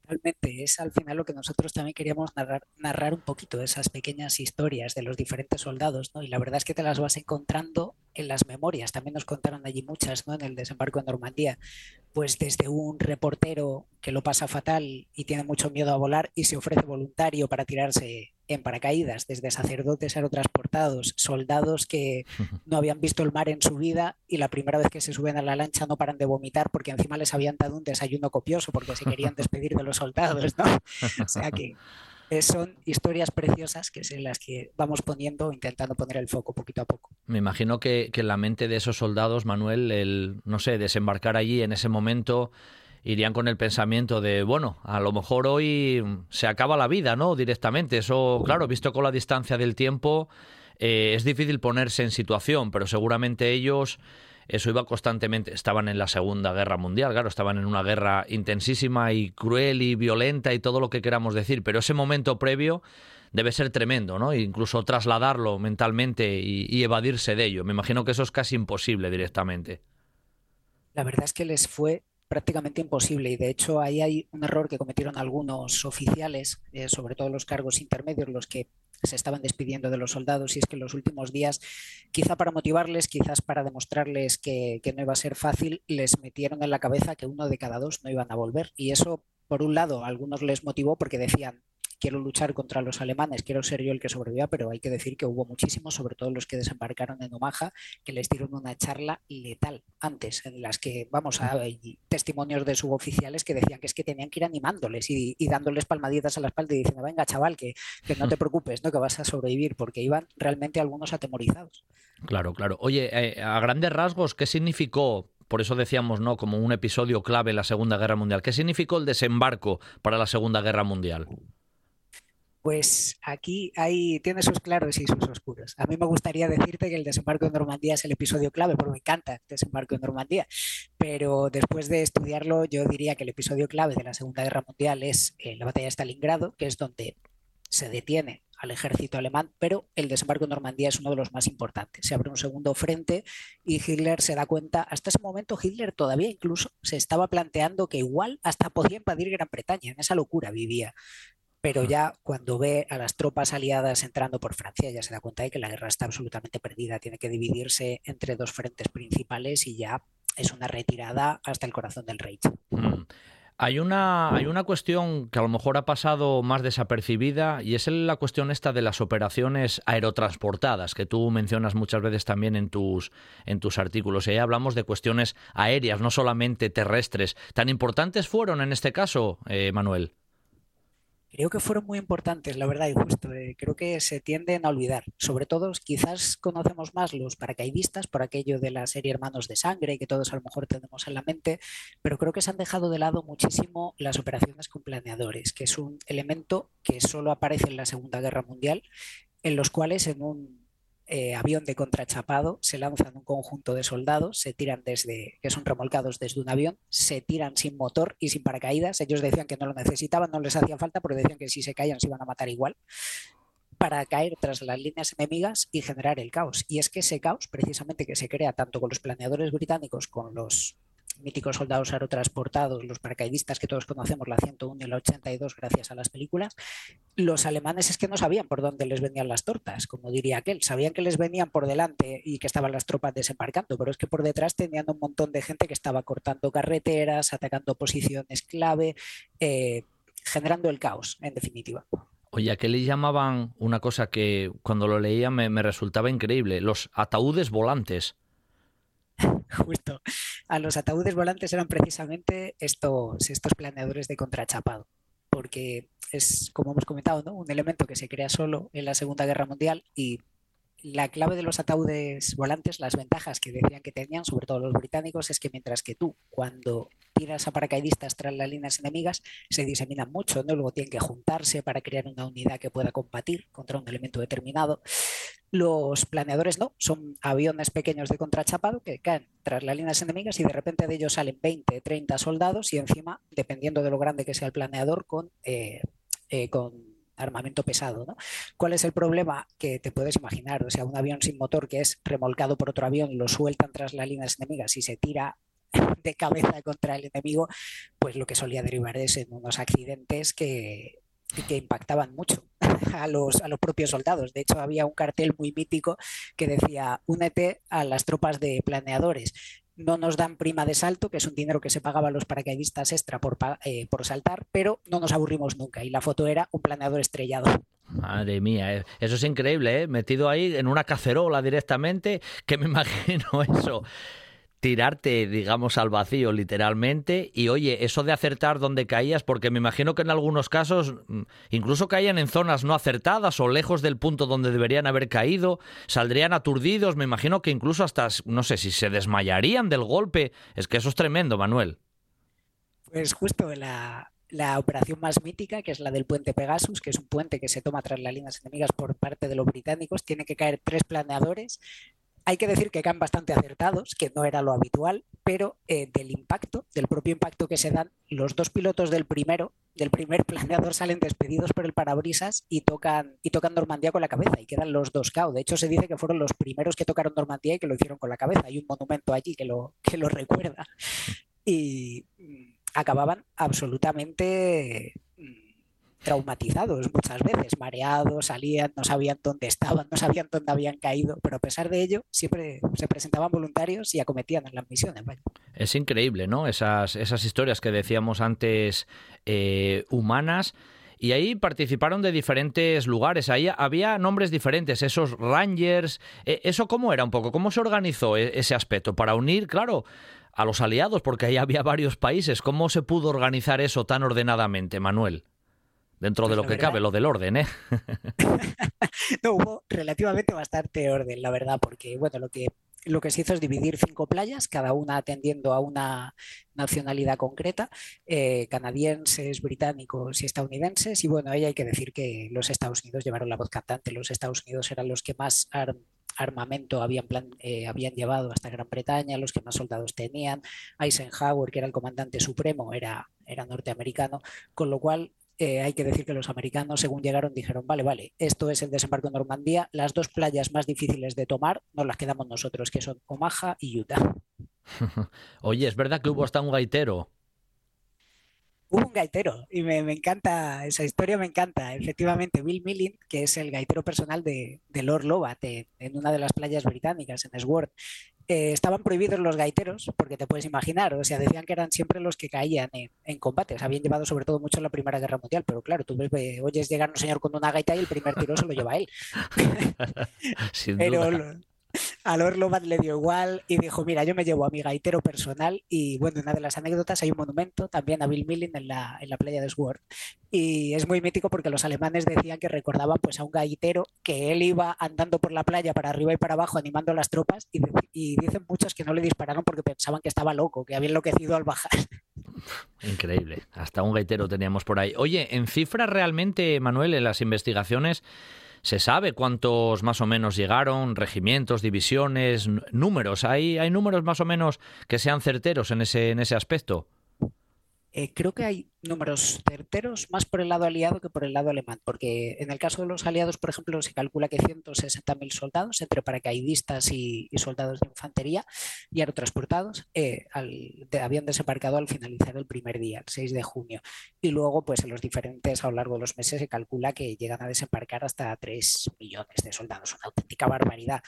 Realmente es al final lo que nosotros también queríamos narrar, narrar un poquito, esas pequeñas historias de los diferentes soldados, ¿no? Y la verdad es que te las vas encontrando en las memorias. También nos contaron allí muchas, ¿no? En el desembarco en Normandía. Pues desde un reportero que lo pasa fatal y tiene mucho miedo a volar y se ofrece voluntario para tirarse en paracaídas, desde sacerdotes aerotransportados, soldados que *laughs* no habían visto el mar en su vida y la primera vez que se suben a la lancha no paran de vomitar porque encima les habían dado un desayuno copioso porque se querían *laughs* despedir de los soldados, ¿no? *laughs* O sea que son historias preciosas que es en las que vamos poniendo, intentando poner el foco poquito a poco. Me imagino que, que en la mente de esos soldados, Manuel, el, no sé, desembarcar allí en ese momento irían con el pensamiento de, bueno, a lo mejor hoy se acaba la vida, ¿no? Directamente. Eso, claro, visto con la distancia del tiempo, eh, es difícil ponerse en situación, pero seguramente ellos eso iba constantemente. Estaban en la Segunda Guerra Mundial, claro, estaban en una guerra intensísima y cruel y violenta y todo lo que queramos decir, pero ese momento previo debe ser tremendo, ¿no? incluso trasladarlo mentalmente y, y evadirse de ello. Me imagino que eso es casi imposible directamente. La verdad es que les fue prácticamente imposible. Y de hecho ahí hay un error que cometieron algunos oficiales, eh, sobre todo los cargos intermedios, los que se estaban despidiendo de los soldados. Y es que en los últimos días, quizá para motivarles, quizás para demostrarles que, que no iba a ser fácil, les metieron en la cabeza que uno de cada dos no iban a volver. Y eso por un lado, a algunos les motivó porque decían, quiero luchar contra los alemanes, quiero ser yo el que sobreviva, pero hay que decir que hubo muchísimos, sobre todo los que desembarcaron en Omaha, que les dieron una charla letal antes, en las que, vamos, a testimonios de suboficiales que decían que es que tenían que ir animándoles y, dándoles palmaditas a la espalda y diciendo, venga, chaval, que, no te *laughs* preocupes, ¿no? que vas a sobrevivir, porque iban realmente algunos atemorizados. Claro, claro. Oye, eh, a grandes rasgos, ¿qué significó por eso decíamos, ¿no? Como un episodio clave en la Segunda Guerra Mundial. ¿Qué significó el desembarco para la Segunda Guerra Mundial? Pues aquí hay, tiene sus claros y sus oscuros. A mí me gustaría decirte que el desembarco en Normandía es el episodio clave, porque me encanta el desembarco en Normandía, pero después de estudiarlo yo diría que el episodio clave de la Segunda Guerra Mundial es eh, la batalla de Stalingrado, que es donde se detiene al ejército alemán, pero el desembarco en Normandía es uno de los más importantes. Se abre un segundo frente y Hitler se da cuenta, hasta ese momento Hitler todavía incluso se estaba planteando que igual hasta podía invadir Gran Bretaña, en esa locura vivía pero ya cuando ve a las tropas aliadas entrando por Francia ya se da cuenta de que la guerra está absolutamente perdida, tiene que dividirse entre dos frentes principales y ya es una retirada hasta el corazón del rey. Mm. Hay una, hay una cuestión que a lo mejor ha pasado más desapercibida y es la cuestión esta de las operaciones aerotransportadas, que tú mencionas muchas veces también en tus, en tus artículos. Y ahí hablamos de cuestiones aéreas, no solamente terrestres. ¿Tan importantes fueron en este caso, eh, Manuel? Creo que fueron muy importantes, la verdad, y justo, eh, creo que se tienden a olvidar. Sobre todo, quizás conocemos más los paracaidistas por aquello de la serie Hermanos de Sangre, que todos a lo mejor tenemos en la mente, pero creo que se han dejado de lado muchísimo las operaciones con planeadores, que es un elemento que solo aparece en la Segunda Guerra Mundial, en los cuales en un eh, avión de contrachapado, se lanzan un conjunto de soldados, se tiran desde, que son remolcados desde un avión, se tiran sin motor y sin paracaídas. Ellos decían que no lo necesitaban, no les hacía falta, porque decían que si se caían se iban a matar igual para caer tras las líneas enemigas y generar el caos. Y es que ese caos, precisamente que se crea tanto con los planeadores británicos, con los míticos soldados aerotransportados, los paracaidistas que todos conocemos, la 101 y la 82 gracias a las películas, los alemanes es que no sabían por dónde les venían las tortas, como diría aquel, sabían que les venían por delante y que estaban las tropas desembarcando, pero es que por detrás tenían un montón de gente que estaba cortando carreteras, atacando posiciones clave, eh, generando el caos, en definitiva. Oye, ¿a qué le llamaban una cosa que cuando lo leía me resultaba increíble? Los ataúdes volantes. *laughs* Justo. A los ataúdes volantes eran precisamente estos, estos planeadores de contrachapado, porque es, como hemos comentado, un elemento que se crea solo en la Segunda Guerra Mundial y la clave de los ataúdes volantes, las ventajas que decían que tenían, sobre todo los británicos, es que mientras que tú, cuando tiras a paracaidistas tras las líneas enemigas, se diseminan mucho, ¿no? Luego tienen que juntarse para crear una unidad que pueda combatir contra un elemento determinado. Los planeadores no, son aviones pequeños de contrachapado que caen tras las líneas enemigas y de repente de ellos salen 20, 30 soldados y encima, dependiendo de lo grande que sea el planeador, con, eh, eh, con armamento pesado. ¿no? ¿Cuál es el problema? Que te puedes imaginar, o sea, un avión sin motor que es remolcado por otro avión, lo sueltan tras las líneas enemigas y se tira *laughs* de cabeza contra el enemigo, pues lo que solía derivar es en unos accidentes que, que impactaban mucho *laughs* a los, a los propios soldados. De hecho, había un cartel muy mítico que decía, únete a las tropas de planeadores no nos dan prima de salto, que es un dinero que se pagaba a los paracaidistas extra por, eh, por saltar, pero no nos aburrimos nunca. Y la foto era un planeador estrellado. Madre mía, eh, eso es increíble, ¿eh? metido ahí en una cacerola directamente, que me *laughs* imagino eso tirarte, digamos, al vacío literalmente. Y oye, eso de acertar donde caías, porque me imagino que en algunos casos mm, incluso caían en zonas no acertadas o lejos del punto donde deberían haber caído, saldrían aturdidos, me imagino que incluso hasta, no sé, si se desmayarían del golpe. Es que eso es tremendo, Manuel. Pues justo la, la operación más mítica, que es la del puente Pegasus, que es un puente que se toma tras las líneas enemigas por parte de los británicos, tiene que caer tres planeadores, hay que decir que caen bastante acertados, que no era lo habitual, pero eh, del impacto, del propio impacto que se dan, los dos pilotos del primero, del primer planeador salen despedidos por el parabrisas y tocan, y tocan Normandía con la cabeza y quedan los dos KO. De hecho, se dice que fueron los primeros que tocaron Normandía y que lo hicieron con la cabeza. Hay un monumento allí que lo, que lo *laughs* recuerda. Y mm, acababan absolutamente traumatizados muchas veces, mareados, salían, no sabían dónde estaban, no sabían dónde habían caído, pero a pesar de ello siempre se presentaban voluntarios y acometían en las misiones. Es increíble, ¿no? Esas, esas historias que decíamos antes eh, humanas. Y ahí participaron de diferentes lugares, ahí había nombres diferentes, esos Rangers, e, ¿eso cómo era un poco? ¿Cómo se organizó e, ese aspecto? Para unir, claro, a los aliados, porque ahí había varios países, ¿cómo se pudo organizar eso tan ordenadamente, Manuel? Dentro de lo que cabe, lo del orden, ¿eh? *laughs* no, hubo relativamente bastante orden, la verdad, porque bueno, lo que, lo que se hizo es dividir cinco playas, cada una atendiendo a una nacionalidad concreta, eh, canadienses, británicos y estadounidenses. Y bueno, ahí hay que decir que los Estados Unidos llevaron la voz cantante. Los Estados Unidos eran los que más armamento habían, eh, habían llevado hasta Gran Bretaña, los que más soldados tenían. Eisenhower, que era el comandante supremo, era, era norteamericano, con lo cual eh, hay que decir que los americanos, según llegaron, dijeron, vale, vale, esto es el desembarco en Normandía, las dos playas más difíciles de tomar nos las quedamos nosotros, que son Omaha y Utah. *laughs* Oye, ¿es verdad que hubo hasta un gaitero? Hubo un gaitero y me, encanta, esa historia me encanta. Efectivamente, Bill Millin, que es el gaitero personal de, Lord Lovat en una de las playas británicas, en Sword, eh, estaban prohibidos los gaiteros, porque te puedes imaginar, o sea, decían que eran siempre los que caían en, en combates. Habían llevado sobre todo mucho en la Primera Guerra Mundial, pero claro, tú ves, oyes llegar un señor con una gaita y el primer tiro se lo lleva él. *laughs* Sin duda a Lord Lovat le dio igual y dijo, mira, yo me llevo a mi gaitero personal y bueno, una de las anécdotas hay un monumento también a Bill Milling en la, en la playa de Sword y es muy mítico porque los alemanes decían que recordaban pues a un gaitero que él iba andando por la playa para arriba y para abajo animando a las tropas y, y dicen muchos que no le dispararon porque pensaban que estaba loco, que había enloquecido al bajar. *laughs* Increíble, hasta un gaitero teníamos por ahí. Oye, en cifras realmente, Manuel, en las investigaciones ¿Se sabe cuántos más o menos llegaron, regimientos, divisiones, números? ¿Hay, hay números más o menos que sean certeros en ese, en ese aspecto? Eh, creo que hay números certeros más por el lado aliado que por el lado alemán, porque en el caso de los aliados, por ejemplo, se calcula que 160.000 soldados entre paracaidistas y, soldados de infantería y aerotransportados eh, habían desembarcado al finalizar el primer día, el 6 de junio. Y luego, pues en los diferentes, a lo largo de los meses, se calcula que llegan a desembarcar hasta 3 millones de soldados, una auténtica barbaridad.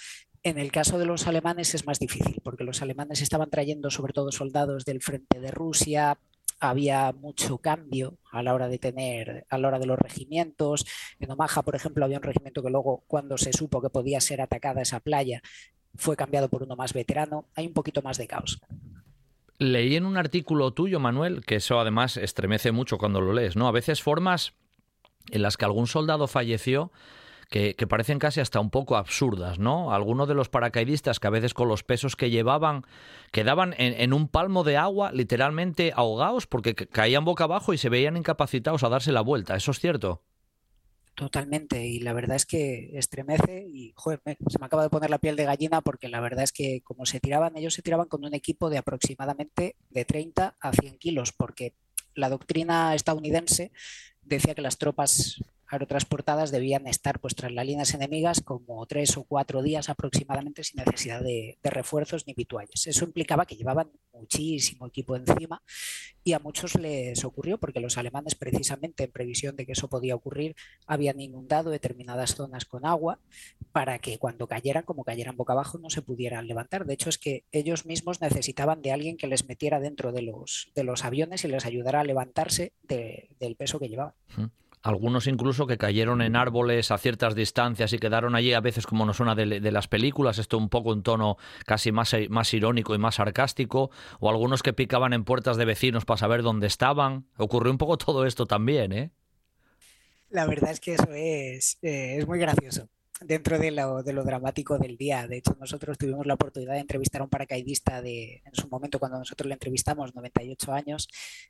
En el caso de los alemanes es más difícil, porque los alemanes estaban trayendo sobre todo soldados del frente de Rusia, había mucho cambio a la hora de tener, a la hora de los regimientos. En Omaha, por ejemplo, había un regimiento que luego, cuando se supo que podía ser atacada esa playa, fue cambiado por uno más veterano. Hay un poquito más de caos. Leí en un artículo tuyo, Manuel, que eso además estremece mucho cuando lo lees, ¿no? A veces formas en las que algún soldado falleció que, parecen casi hasta un poco absurdas, ¿no? Algunos de los paracaidistas que a veces con los pesos que llevaban quedaban en, un palmo de agua literalmente ahogados porque caían boca abajo y se veían incapacitados a darse la vuelta. ¿Eso es cierto? Totalmente, y la verdad es que estremece y joder, se me acaba de poner la piel de gallina porque la verdad es que como se tiraban, ellos se tiraban con un equipo de aproximadamente de 30 a 100 kilos, porque la doctrina estadounidense decía que las tropas aerotransportadas debían estar pues tras las líneas enemigas como tres o cuatro días aproximadamente sin necesidad de, refuerzos ni vituallas. Eso implicaba que llevaban muchísimo equipo encima y a muchos les ocurrió porque los alemanes precisamente en previsión de que eso podía ocurrir habían inundado determinadas zonas con agua para que cuando cayeran, como cayeran boca abajo, no se pudieran levantar. De hecho es que ellos mismos necesitaban de alguien que les metiera dentro de los, de los aviones y les ayudara a levantarse del peso que llevaban algunos incluso que cayeron en árboles a ciertas distancias y quedaron allí a veces como nos suena de, las películas, esto un poco en tono casi más, más irónico y más sarcástico, o algunos que picaban en puertas de vecinos para saber dónde estaban. Ocurrió un poco todo esto también, ¿eh? La verdad es que eso es, eh, es muy gracioso dentro de lo, de lo, dramático del día. De hecho, nosotros tuvimos la oportunidad de entrevistar a un paracaidista de, en su momento cuando nosotros le entrevistamos, 98 años,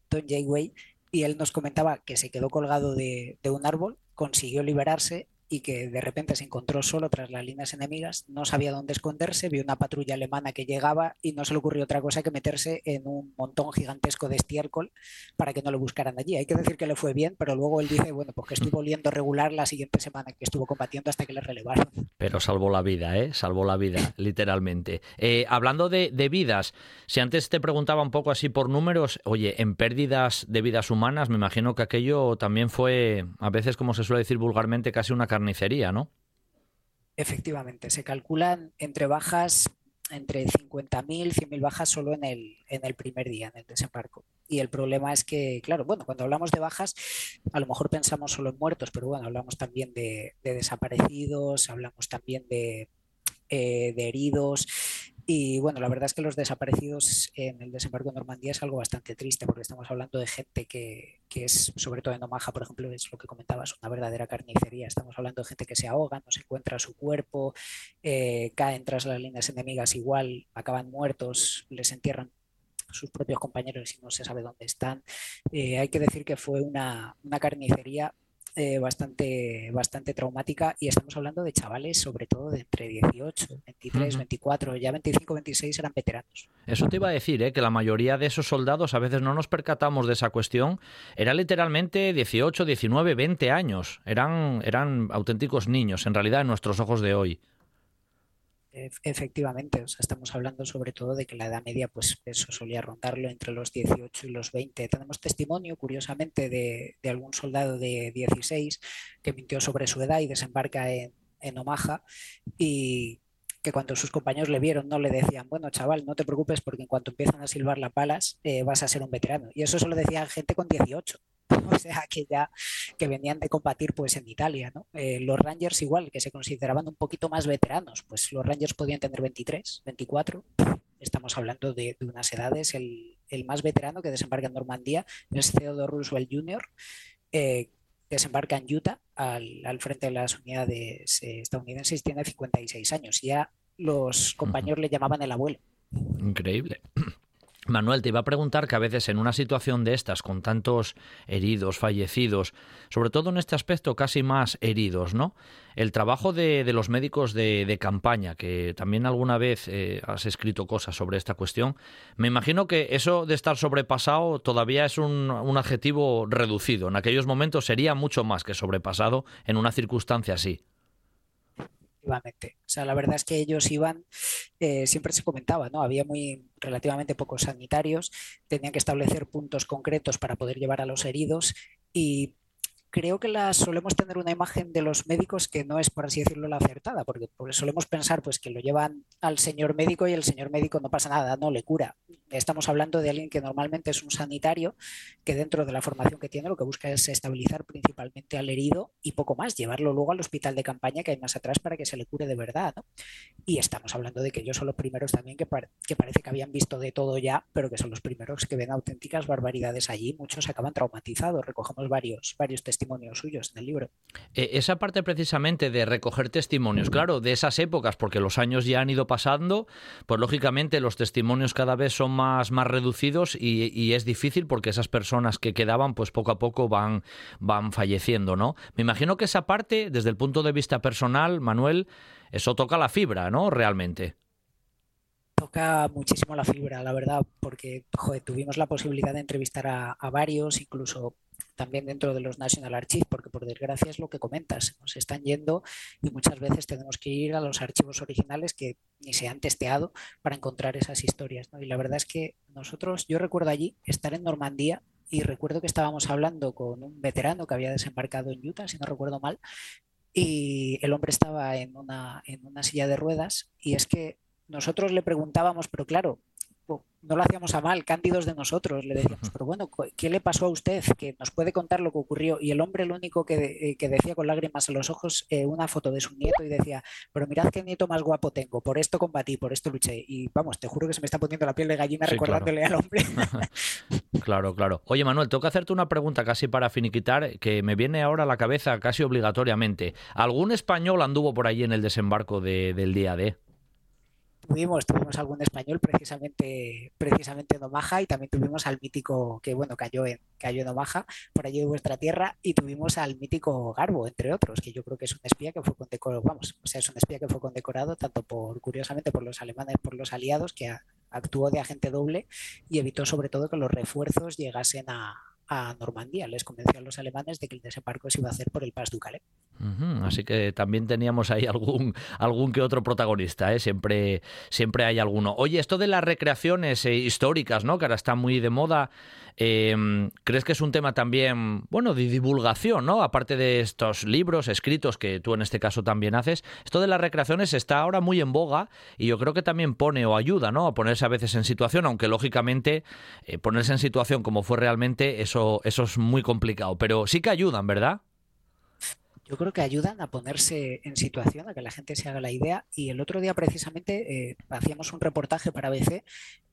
Don Jayway, y él nos comentaba que se quedó colgado de, de un árbol, consiguió liberarse y que de repente se encontró solo tras las líneas enemigas, no sabía dónde esconderse, vio una patrulla alemana que llegaba y no se le ocurrió otra cosa que meterse en un montón gigantesco de estiércol para que no lo buscaran allí. Hay que decir que le fue bien, pero luego él dice, bueno, pues que estuvo oliendo regular la siguiente semana que estuvo combatiendo hasta que le relevaron. Pero salvó la vida, ¿eh? Salvó la vida, *laughs* literalmente. Eh, hablando de, de vidas, si antes te preguntaba un poco así por números, oye, en pérdidas de vidas humanas, me imagino que aquello también fue, a veces, como se suele decir vulgarmente, casi una ¿no? Efectivamente, se calculan entre bajas entre 50.000 y 100.000 bajas solo en el, en el primer día, en el desembarco. Y el problema es que, claro, bueno, cuando hablamos de bajas, a lo mejor pensamos solo en muertos, pero bueno, hablamos también de, desaparecidos, hablamos también de, eh, de heridos y bueno, la verdad es que los desaparecidos en el desembarco de Normandía es algo bastante triste porque estamos hablando de gente que, es, sobre todo en Omaha, por ejemplo, es lo que comentabas, una verdadera carnicería. Estamos hablando de gente que se ahoga, no se encuentra su cuerpo, eh, caen tras las líneas enemigas igual, acaban muertos, les entierran sus propios compañeros y no se sabe dónde están. Eh, hay que decir que fue una, una carnicería eh, bastante, bastante traumática y estamos hablando de chavales sobre todo de entre 18, 23, 24, ya 25, 26 eran veteranos. Eso te iba a decir, ¿eh? que la mayoría de esos soldados a veces no nos percatamos de esa cuestión, eran literalmente 18, 19, 20 años, eran, eran auténticos niños en realidad en nuestros ojos de hoy. Efectivamente, estamos hablando sobre todo de que la edad media, pues eso solía rondarlo entre los 18 y los 20. Tenemos testimonio, curiosamente, de, algún soldado de 16 que mintió sobre su edad y desembarca en, Omaha y que cuando sus compañeros le vieron no le decían, bueno, chaval, no te preocupes porque en cuanto empiezan a silbar las balas eh, vas a ser un veterano. Y eso se lo decía gente con 18. *laughs* O sea, que ya que venían de combatir pues en Italia, ¿no? Eh, los Rangers igual, que se consideraban un poquito más veteranos, pues los Rangers podían tener 23, 24. Estamos hablando de, unas edades. El, más veterano que desembarca en Normandía es Theodore Roosevelt Jr., eh, desembarca en Utah al, frente de las unidades eh, estadounidenses, tiene 56 años. Ya los compañeros le llamaban el abuelo. Increíble. Manuel, te iba a preguntar que a veces en una situación de estas, con tantos heridos, fallecidos, sobre todo en este aspecto casi más heridos, ¿no? El trabajo de, los médicos de, campaña, que también alguna vez eh, has escrito cosas sobre esta cuestión, me imagino que eso de estar sobrepasado todavía es un, un adjetivo reducido. En aquellos momentos sería mucho más que sobrepasado en una circunstancia así. O sea, la verdad es que ellos iban, eh, siempre se comentaba, ¿no? Había muy relativamente pocos sanitarios, tenían que establecer puntos concretos para poder llevar a los heridos y creo que las solemos tener una imagen de los médicos que no es, por así decirlo, la acertada, porque, solemos pensar pues que lo llevan al señor médico y el señor médico no pasa nada, no le cura. Estamos hablando de alguien que normalmente es un sanitario, que dentro de la formación que tiene lo que busca es estabilizar principalmente al herido y poco más, llevarlo luego al hospital de campaña que hay más atrás para que se le cure de verdad. Y estamos hablando de que ellos son los primeros también que, que parece que habían visto de todo ya, pero que son los primeros que ven auténticas barbaridades allí. Muchos acaban traumatizados. Recogemos varios, varios testimonios testimonios suyos en el libro. Eh, esa parte precisamente de recoger testimonios, claro, de esas épocas, porque los años ya han ido pasando, pues lógicamente los testimonios cada vez son más, más reducidos y, es difícil porque esas personas que quedaban, pues poco a poco van, van falleciendo, ¿no? Me imagino que esa parte, desde el punto de vista personal, Manuel, eso toca la fibra, ¿no? Realmente toca muchísimo la fibra, la verdad, porque joder, tuvimos la posibilidad de entrevistar a, a, varios, incluso también dentro de los National Archives, porque por desgracia es lo que comentas, nos están yendo y muchas veces tenemos que ir a los archivos originales que ni se han testeado para encontrar esas historias. Y la verdad es que nosotros, yo recuerdo allí estar en Normandía y recuerdo que estábamos hablando con un veterano que había desembarcado en Utah, si no recuerdo mal, y el hombre estaba en una, en una silla de ruedas y es que nosotros le preguntábamos, pero claro, no lo hacíamos a mal, cándidos de nosotros, le decíamos, *laughs* pero bueno, ¿qué le pasó a usted? Que nos puede contar lo que ocurrió. Y el hombre lo único que, eh, decía con lágrimas en los ojos eh, una foto de su nieto y decía, pero mirad qué nieto más guapo tengo, por esto combatí, por esto luché. Y vamos, te juro que se me está poniendo la piel de gallina recordándole al hombre. *laughs* claro, claro. Oye, Manuel, tengo que hacerte una pregunta casi para finiquitar, que me viene ahora a la cabeza casi obligatoriamente. ¿Algún español anduvo por allí en el desembarco del día D? Tuvimos, tuvimos algún español precisamente, precisamente en Omaha y también tuvimos al mítico que bueno cayó en, cayó en Omaha, por allí de vuestra tierra, y tuvimos al mítico Garbo, entre otros, que yo creo que es un espía que fue condecorado, vamos, o sea, es un espía que fue condecorado tanto por, curiosamente, por los alemanes, por los aliados, que actuó de agente doble y evitó sobre todo que los refuerzos llegasen a, a Normandía. Les convenció a los alemanes de que el desembarco se iba a hacer por el Pas du Calais. Así que también teníamos ahí algún, algún que otro protagonista, ¿eh? siempre, siempre hay alguno. Oye, esto de las recreaciones eh, históricas, ¿no? que ahora está muy de moda, em, ¿crees que es un tema también, bueno, de divulgación, ¿no? aparte de estos libros escritos que tú en este caso también haces? Esto de las recreaciones está ahora muy en boga y yo creo que también pone o ayuda ¿no? a ponerse a veces en situación, aunque lógicamente eh, ponerse en situación como fue realmente, eso, eso es muy complicado, pero sí que ayudan, ¿verdad? yo creo que ayudan a ponerse en situación, a que la gente se haga la idea. Y el otro día precisamente eh, hacíamos un reportaje para ABC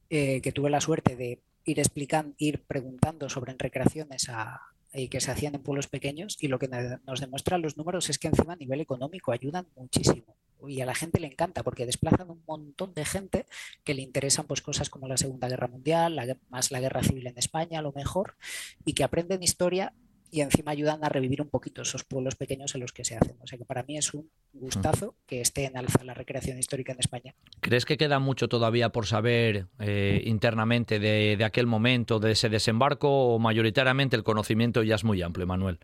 eh, que tuve la suerte de ir explicando, ir preguntando sobre recreaciones a, que se hacían en pueblos pequeños y lo que nos demuestran los números es que encima a nivel económico ayudan muchísimo y a la gente le encanta porque desplazan un montón de gente que le interesan pues cosas como la Segunda Guerra Mundial, más la guerra civil en España a lo mejor y que aprenden historia y encima ayudan a revivir un poquito esos pueblos pequeños en los que se hacen. O sea que para mí es un gustazo que esté en alza la recreación histórica en España. ¿Crees que queda mucho todavía por saber eh, internamente de, aquel momento, de ese desembarco, o mayoritariamente el conocimiento ya es muy amplio, Manuel?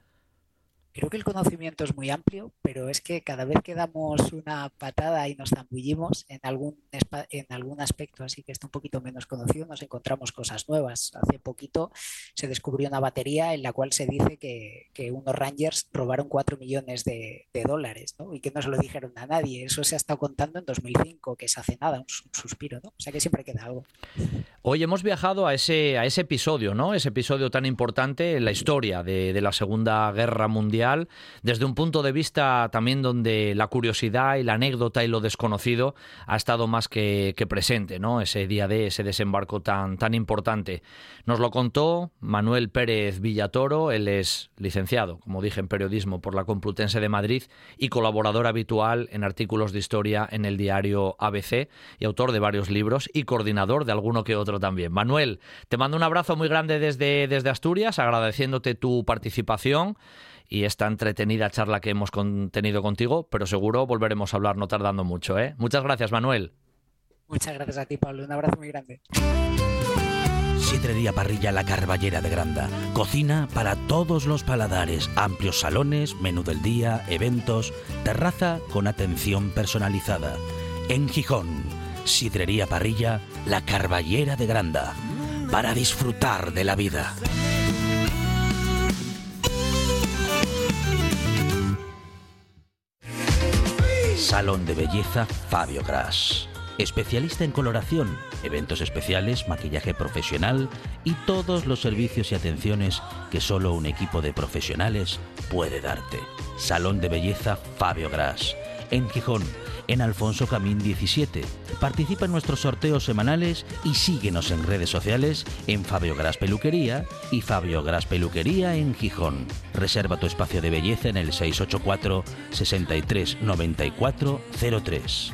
Creo que el conocimiento es muy amplio, pero es que cada vez que damos una patada y nos zambullimos en algún, en algún aspecto así que está un poquito menos conocido, nos encontramos cosas nuevas. Hace poquito se descubrió una batería en la cual se dice que, unos Rangers robaron 4 millones de, dólares ¿no? y que no se lo dijeron a nadie. Eso se ha estado contando en 2005, que se hace nada, un, suspiro. ¿no? O sea que siempre queda algo. Hoy hemos viajado a ese, a ese episodio, ¿no? ese episodio tan importante en la historia de la Segunda Guerra Mundial desde un punto de vista también donde la curiosidad y la anécdota y lo desconocido ha estado más que, presente, ¿no? Ese día de ese desembarco tan, tan importante. Nos lo contó Manuel Pérez Villatoro, él es licenciado, como dije, en periodismo por la Complutense de Madrid y colaborador habitual en artículos de historia en el diario ABC y autor de varios libros y coordinador de alguno que otro también. Manuel, te mando un abrazo muy grande desde, desde Asturias, agradeciéndote tu participación y esta entretenida charla que hemos tenido contigo, pero seguro volveremos a hablar no tardando mucho. ¿eh? Muchas gracias, Manuel. Muchas gracias a ti, Pablo. Un abrazo muy grande. Sidrería Parrilla La Carballera de Granda. Cocina para todos los paladares. Amplios salones, menú del día, eventos, terraza con atención personalizada. En Gijón, Sidrería Parrilla La Carballera de Granda. Para disfrutar de la vida. Salón de Belleza Fabio Gras. Especialista en coloración, eventos especiales, maquillaje profesional y todos los servicios y atenciones que solo un equipo de profesionales puede darte. Salón de Belleza Fabio Gras. En Gijón, en Alfonso Camín 17. Participa en nuestros sorteos semanales y síguenos en redes sociales en Fabio Gras Peluquería y Fabio Gras Peluquería en Gijón. Reserva tu espacio de belleza en el 684 63 94 03.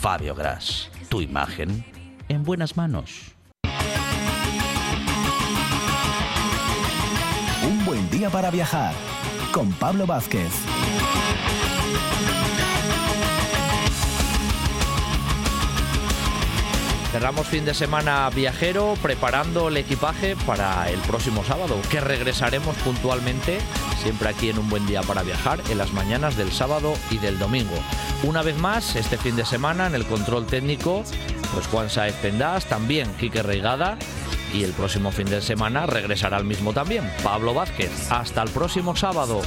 Fabio Gras, tu imagen en buenas manos. Un buen día para viajar con Pablo Vázquez. Cerramos fin de semana viajero preparando el equipaje para el próximo sábado, que regresaremos puntualmente, siempre aquí en un buen día para viajar, en las mañanas del sábado y del domingo. Una vez más, este fin de semana en el control técnico, pues Juan Saez Pendás, también Quique Reigada, y el próximo fin de semana regresará al mismo también, Pablo Vázquez. Hasta el próximo sábado.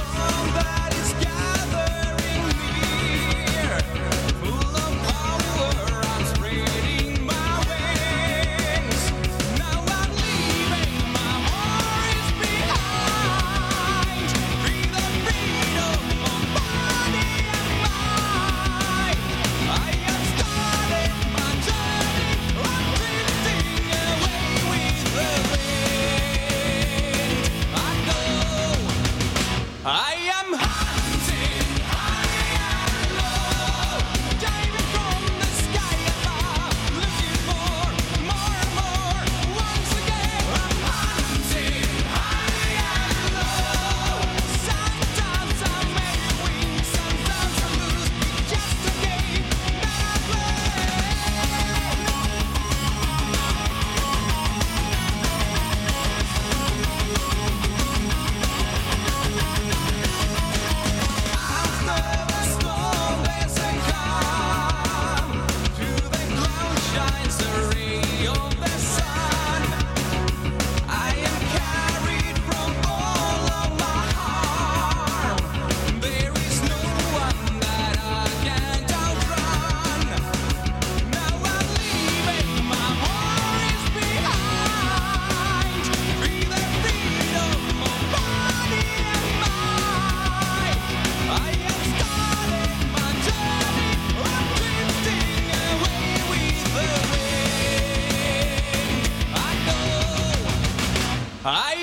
I